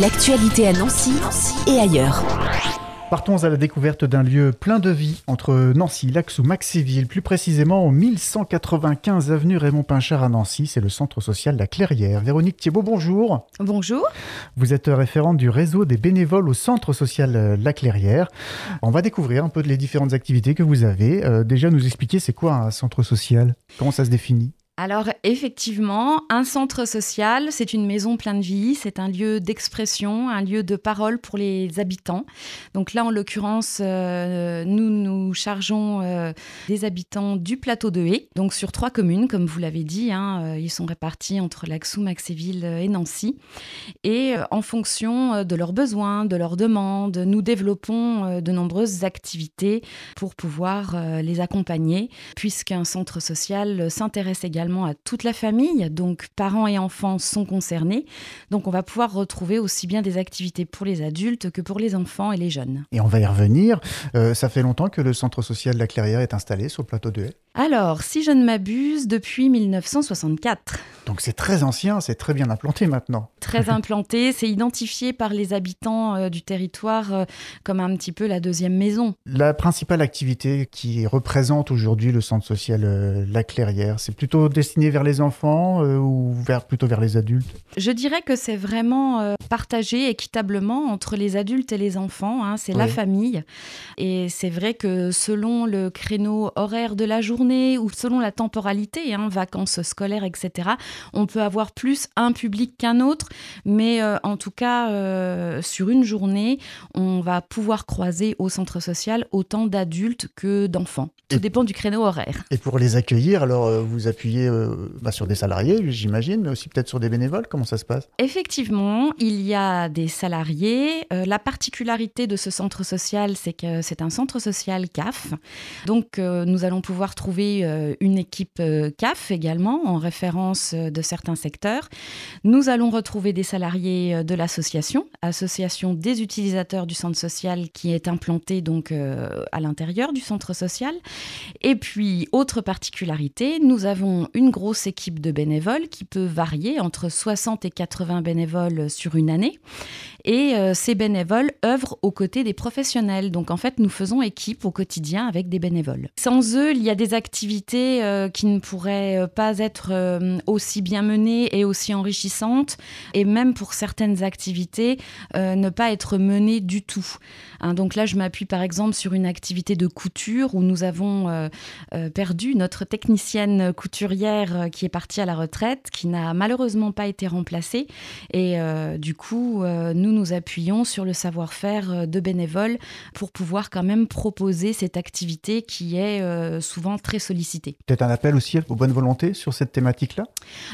L'actualité à Nancy, et ailleurs. Partons à la découverte d'un lieu plein de vie entre Nancy, Laxou, Maxéville, plus précisément au 1195 avenue Raymond Pinchard à Nancy. C'est le centre social La Clairière. Véronique Thiebaud, bonjour. Bonjour. Vous êtes référente du réseau des bénévoles au centre social La Clairière. On va découvrir un peu les différentes activités que vous avez. Euh, déjà, nous expliquer c'est quoi un centre social? Comment ça se définit? Alors effectivement, un centre social, c'est une maison pleine de vie, c'est un lieu d'expression, un lieu de parole pour les habitants. Donc là, en l'occurrence, euh, nous nous chargeons euh, des habitants du plateau de Haye, donc sur trois communes, comme vous l'avez dit, hein, euh, ils sont répartis entre Laxou, Maxéville et Nancy. Et en fonction de leurs besoins, de leurs demandes, nous développons de nombreuses activités pour pouvoir les accompagner, puisqu'un centre social s'intéresse également à toute la famille, donc parents et enfants sont concernés. Donc on va pouvoir retrouver aussi bien des activités pour les adultes que pour les enfants et les jeunes. Et on va y revenir. Euh, ça fait longtemps que le centre social de la Clairière est installé sur le plateau de Haye Alors, si je ne m'abuse, depuis 1964. Donc c'est très ancien, c'est très bien implanté maintenant. Très implanté, c'est identifié par les habitants euh, du territoire euh, comme un petit peu la deuxième maison. La principale activité qui représente aujourd'hui le centre social La Clairière, c'est plutôt destiné vers les enfants euh, ou vers, plutôt vers les adultes Je dirais que c'est vraiment euh, partagé équitablement entre les adultes et les enfants. Hein, c'est la famille. Et c'est vrai que selon le créneau horaire de la journée ou selon la temporalité, hein, vacances scolaires, etc., on peut avoir plus un public qu'un autre. Mais euh, en tout cas, sur une journée, on va pouvoir croiser au centre social autant d'adultes que d'enfants. Tout dépend du créneau horaire. Et pour les accueillir, alors vous appuyez euh, bah, sur des salariés, j'imagine, mais aussi peut-être sur des bénévoles Comment ça se passe? Effectivement, il y a des salariés. Euh, la particularité de ce centre social, c'est que c'est un centre social CAF. Donc, euh, nous allons pouvoir trouver une équipe CAF également, en référence de certains secteurs. Nous allons retrouver des salariés de l'association, association des utilisateurs du centre social qui est implantée donc à l'intérieur du centre social. Et puis, autre particularité, nous avons une grosse équipe de bénévoles qui peut varier entre 60 et 80 bénévoles sur une année. Et euh, ces bénévoles œuvrent aux côtés des professionnels. Donc en fait, nous faisons équipe au quotidien avec des bénévoles. Sans eux, il y a des activités euh, qui ne pourraient euh, pas être aussi bien menées et aussi enrichissantes. Et même pour certaines activités, ne pas être menées du tout. Hein, donc là, je m'appuie par exemple sur une activité de couture où nous avons perdu notre technicienne couturière qui est partie à la retraite, qui n'a malheureusement pas été remplacée. Et du coup, nous nous appuyons sur le savoir-faire euh, de bénévoles pour pouvoir quand même proposer cette activité qui est euh, souvent très sollicitée. Peut-être un appel aussi aux bonnes volontés sur cette thématique-là?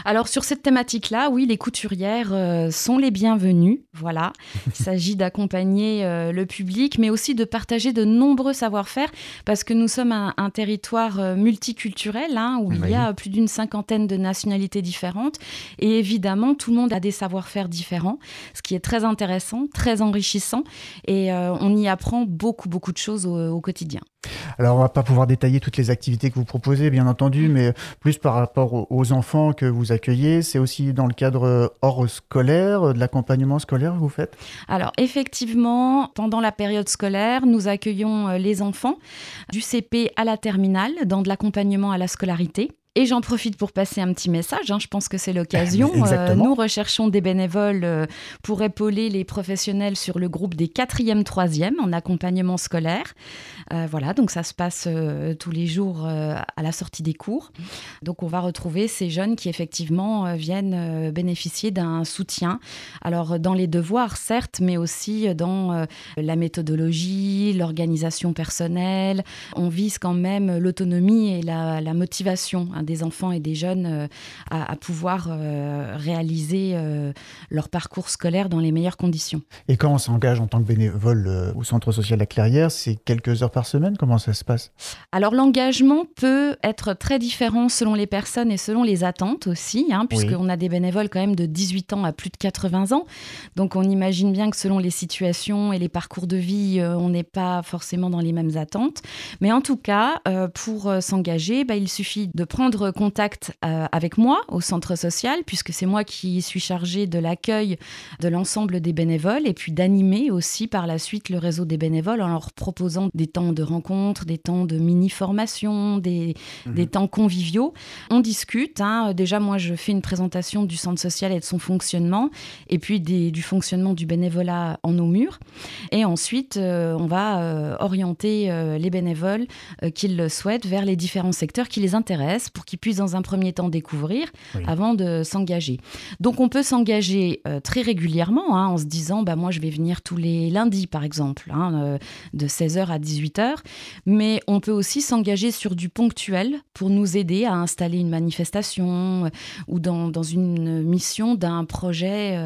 Alors sur cette thématique-là, oui, les couturières euh, sont les bienvenues. Voilà, il s'agit d'accompagner le public, mais aussi de partager de nombreux savoir-faire parce que nous sommes un, territoire multiculturel hein, où il y a plus d'une cinquantaine de nationalités différentes et évidemment tout le monde a des savoir-faire différents, ce qui est très intéressant très enrichissant et euh, on y apprend beaucoup, beaucoup de choses au, quotidien. Alors, on va pas pouvoir détailler toutes les activités que vous proposez, bien entendu, mais plus par rapport aux enfants que vous accueillez, c'est aussi dans le cadre hors scolaire, de l'accompagnement scolaire que vous faites? Alors, effectivement, pendant la période scolaire, nous accueillons euh, les enfants du CP à la terminale dans de l'accompagnement à la scolarité. Et j'en profite pour passer un petit message, hein, je pense que c'est l'occasion. Euh, nous recherchons des bénévoles euh, pour épauler les professionnels sur le groupe des 4e, 3e en accompagnement scolaire. Euh, voilà, donc ça se passe tous les jours à la sortie des cours. Donc on va retrouver ces jeunes qui effectivement viennent bénéficier d'un soutien. Alors dans les devoirs, certes, mais aussi dans la méthodologie, l'organisation personnelle. On vise quand même l'autonomie et la, la motivation hein, des enfants et des jeunes euh, à, pouvoir euh, réaliser euh, leur parcours scolaire dans les meilleures conditions. Et quand on s'engage en tant que bénévole au Centre social La Clairière, c'est quelques heures par semaine? Comment ça se passe? Alors l'engagement peut être très différent selon les personnes et selon les attentes aussi, hein, puisqu'on a des bénévoles quand même de 18 ans à plus de 80 ans. Donc on imagine bien que selon les situations et les parcours de vie, on n'est pas forcément dans les mêmes attentes. Mais en tout cas, pour s'engager, bah, il suffit de prendre prendre contact euh, avec moi au centre social, puisque c'est moi qui suis chargée de l'accueil de l'ensemble des bénévoles et puis d'animer aussi par la suite le réseau des bénévoles en leur proposant des temps de rencontres, des temps de mini-formation, des, mhm. des, temps conviviaux. On discute. Hein. Déjà, moi, je fais une présentation du centre social et de son fonctionnement, et puis des, du fonctionnement du bénévolat en nos murs. Et ensuite, euh, on va euh, orienter les bénévoles qu'ils le souhaitent vers les différents secteurs qui les intéressent pour qu'ils puissent dans un premier temps découvrir avant de s'engager. Donc on peut s'engager euh, très régulièrement hein, en se disant bah, moi je vais venir tous les lundis par exemple, hein, euh, de 16h à 18h, mais on peut aussi s'engager sur du ponctuel pour nous aider à installer une manifestation euh, ou dans, dans, une mission d'un projet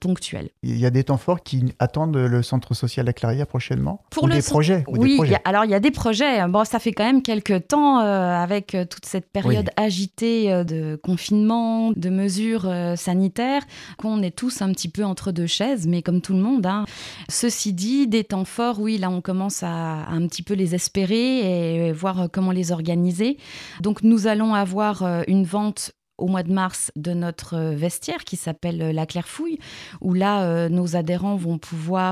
ponctuel. Il y a des temps forts qui attendent le centre social La Clairière prochainement? Pour ou des projets Oui, alors il y a des projets. Bon, ça fait quand même quelques temps avec toute cette période agitée de confinement, de mesures sanitaires, qu'on est tous un petit peu entre deux chaises, mais comme tout le monde. Hein. Ceci dit, des temps forts, oui, là on commence à, un petit peu les espérer et voir comment les organiser. Donc nous allons avoir euh, une vente au mois de mars de notre euh, vestiaire qui s'appelle euh, la Clairefouille, où là, euh, nos adhérents vont pouvoir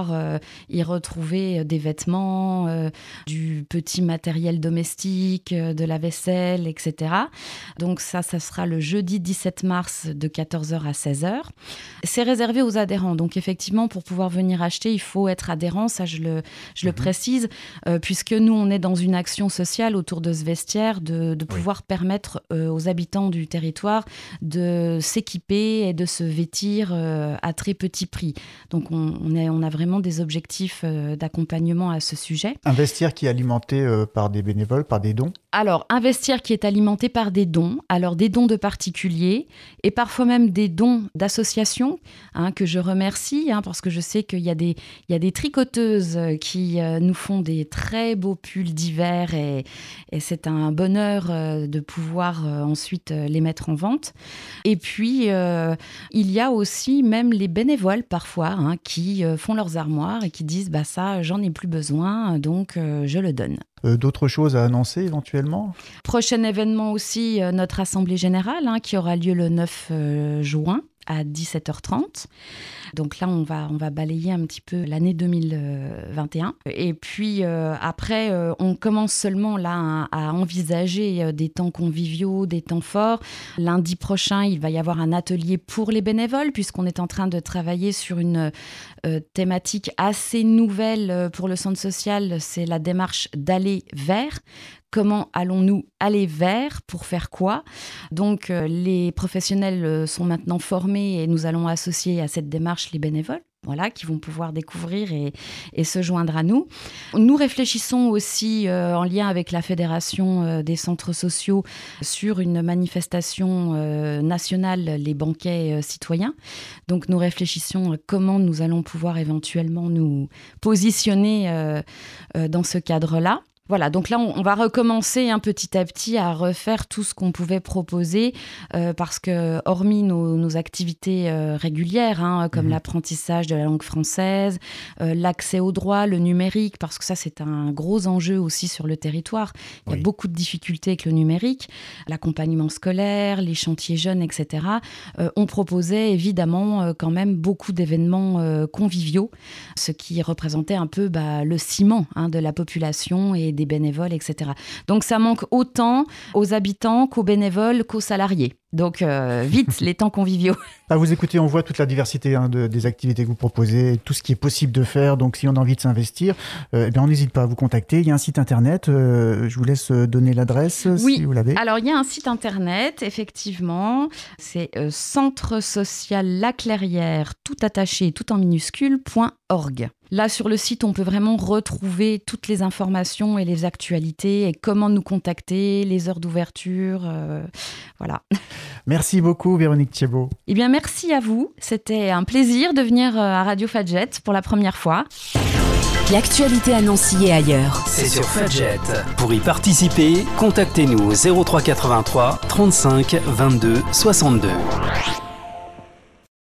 y retrouver des vêtements, du petit matériel domestique, de la vaisselle, etc. Donc ça, ça sera le jeudi 17 mars de 14h à 16h. C'est réservé aux adhérents. Donc effectivement, pour pouvoir venir acheter, il faut être adhérent, ça je le, je le mhm. précise, puisque nous, on est dans une action sociale autour de ce vestiaire, de, pouvoir permettre aux habitants du territoire de s'équiper et de se vêtir euh, à très petit prix. Donc on, on a vraiment des objectifs euh, d'accompagnement à ce sujet. Un vestiaire qui est alimenté euh, par des bénévoles, par des dons? Alors un vestiaire qui est alimenté par des dons, alors des dons de particuliers et parfois même des dons d'associations hein, que je remercie hein, parce que je sais qu'il y, a des, il y a des tricoteuses qui nous font des très beaux pulls d'hiver et, et c'est un bonheur de pouvoir ensuite les mettre en vente et puis, euh, il y a aussi même les bénévoles parfois hein, qui euh, font leurs armoires et qui disent bah ça, j'en ai plus besoin, donc euh, je le donne. D'autres choses à annoncer éventuellement? Prochain événement aussi, notre Assemblée générale hein, qui aura lieu le 9 juin à 17h30. Donc là, on va, on va balayer un petit peu l'année 2021. Et puis euh, après, euh, on commence seulement là à, envisager euh, des temps conviviaux, des temps forts. Lundi prochain, il va y avoir un atelier pour les bénévoles, puisqu'on est en train de travailler sur une thématique assez nouvelle pour le centre social. C'est la démarche d'aller vers comment allons-nous aller vers? Pour faire quoi? Donc les professionnels sont maintenant formés et nous allons associer à cette démarche les bénévoles voilà, qui vont pouvoir découvrir et, se joindre à nous. Nous réfléchissons aussi euh, en lien avec la Fédération euh, des centres sociaux sur une manifestation euh, nationale, les banquets citoyens. Donc nous réfléchissons comment nous allons pouvoir éventuellement nous positionner dans ce cadre-là. Voilà, donc là, on, va recommencer un petit à petit à refaire tout ce qu'on pouvait proposer, euh, parce que hormis nos, activités euh, régulières, hein, comme mhm. l'apprentissage de la langue française, euh, l'accès au droit, le numérique, parce que ça, c'est un gros enjeu aussi sur le territoire. Il y a beaucoup de difficultés avec le numérique, l'accompagnement scolaire, les chantiers jeunes, etc. on proposait évidemment quand même beaucoup d'événements conviviaux, ce qui représentait un peu bah, le ciment hein, de la population et des bénévoles, etc. Donc ça manque autant aux habitants qu'aux bénévoles qu'aux salariés. Donc euh, vite, les temps conviviaux. À vous écouter, on voit toute la diversité hein, des activités que vous proposez, tout ce qui est possible de faire. Donc si on a envie de s'investir, euh, eh bien, on n'hésite pas à vous contacter. Il y a un site internet, euh, je vous laisse donner l'adresse oui. si vous l'avez. Alors il y a un site internet, effectivement, c'est Centre social La Clairière, tout attaché, tout en minuscule, .org. Là, sur le site, on peut vraiment retrouver toutes les informations et les actualités et comment nous contacter, les heures d'ouverture. voilà. Merci beaucoup, Véronique Thiebaud. Eh bien, merci à vous. C'était un plaisir de venir euh, à Radio Fadjet pour la première fois. L'actualité à Nancy et ailleurs. C'est sur Fadjet. Pour y participer, contactez-nous au 0383 35 22 62.